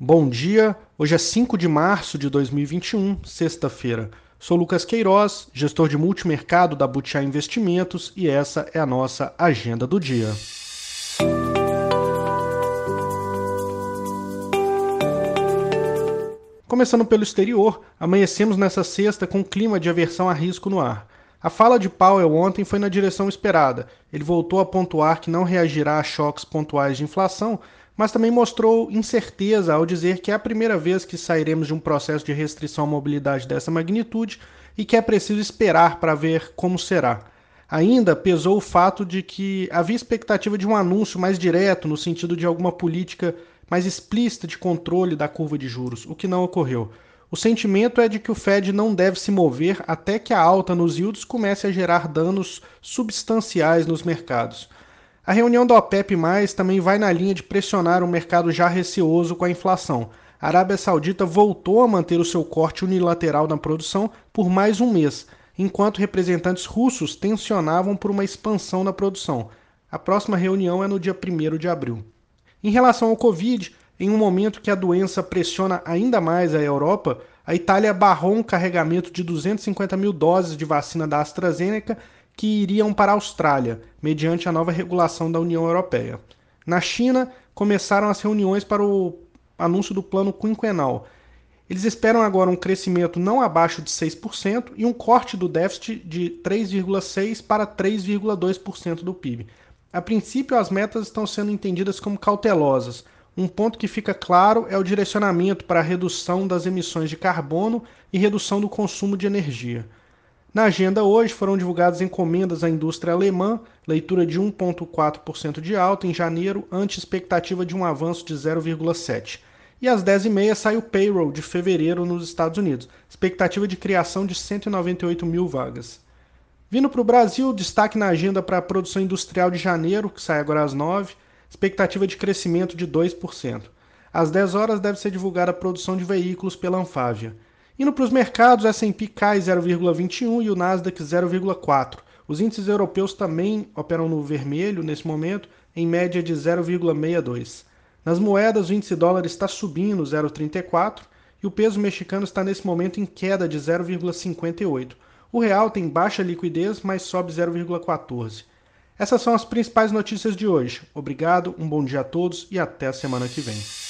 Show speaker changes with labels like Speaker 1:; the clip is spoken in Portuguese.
Speaker 1: Bom dia, hoje é 5 de março de 2021, sexta-feira. Sou Lucas Queiroz, gestor de multimercado da Butiá Investimentos e essa é a nossa agenda do dia. Começando pelo exterior, amanhecemos nessa sexta com clima de aversão a risco no ar. A fala de Powell ontem foi na direção esperada. Ele voltou a pontuar que não reagirá a choques pontuais de inflação, mas também mostrou incerteza ao dizer que é a primeira vez que sairemos de um processo de restrição à mobilidade dessa magnitude e que é preciso esperar para ver como será. Ainda pesou o fato de que havia expectativa de um anúncio mais direto no sentido de alguma política mais explícita de controle da curva de juros, o que não ocorreu. O sentimento é de que o Fed não deve se mover até que a alta nos yields comece a gerar danos substanciais nos mercados. A reunião da OPEP+, também vai na linha de pressionar o mercado já receoso com a inflação. A Arábia Saudita voltou a manter o seu corte unilateral na produção por mais um mês, enquanto representantes russos tensionavam por uma expansão na produção. A próxima reunião é no dia 1 de abril. Em relação ao Covid, em um momento que a doença pressiona ainda mais a Europa, a Itália barrou um carregamento de 250 mil doses de vacina da AstraZeneca que iriam para a Austrália, mediante a nova regulação da União Europeia. Na China, começaram as reuniões para o anúncio do plano quinquenal. Eles esperam agora um crescimento não abaixo de 6% e um corte do déficit de 3,6% para 3,2% do PIB. A princípio, as metas estão sendo entendidas como cautelosas. Um ponto que fica claro é o direcionamento para a redução das emissões de carbono e redução do consumo de energia. Na agenda hoje foram divulgadas encomendas à indústria alemã, leitura de 1,4% de alta em janeiro, ante expectativa de um avanço de 0,7%. E às 10h30 sai o payroll de fevereiro nos Estados Unidos, expectativa de criação de 198 mil vagas. Vindo para o Brasil, destaque na agenda para a produção industrial de janeiro, que sai agora às 9 expectativa de crescimento de 2%. Às 10 horas deve ser divulgada a produção de veículos pela Anfávia. Indo para os mercados, o S&P cai 0,21 e o Nasdaq 0,4. Os índices europeus também operam no vermelho nesse momento, em média de 0,62. Nas moedas, o índice dólar está subindo 0,34 e o peso mexicano está nesse momento em queda de 0,58. O real tem baixa liquidez, mas sobe 0,14. Essas são as principais notícias de hoje. Obrigado, um bom dia a todos e até a semana que vem.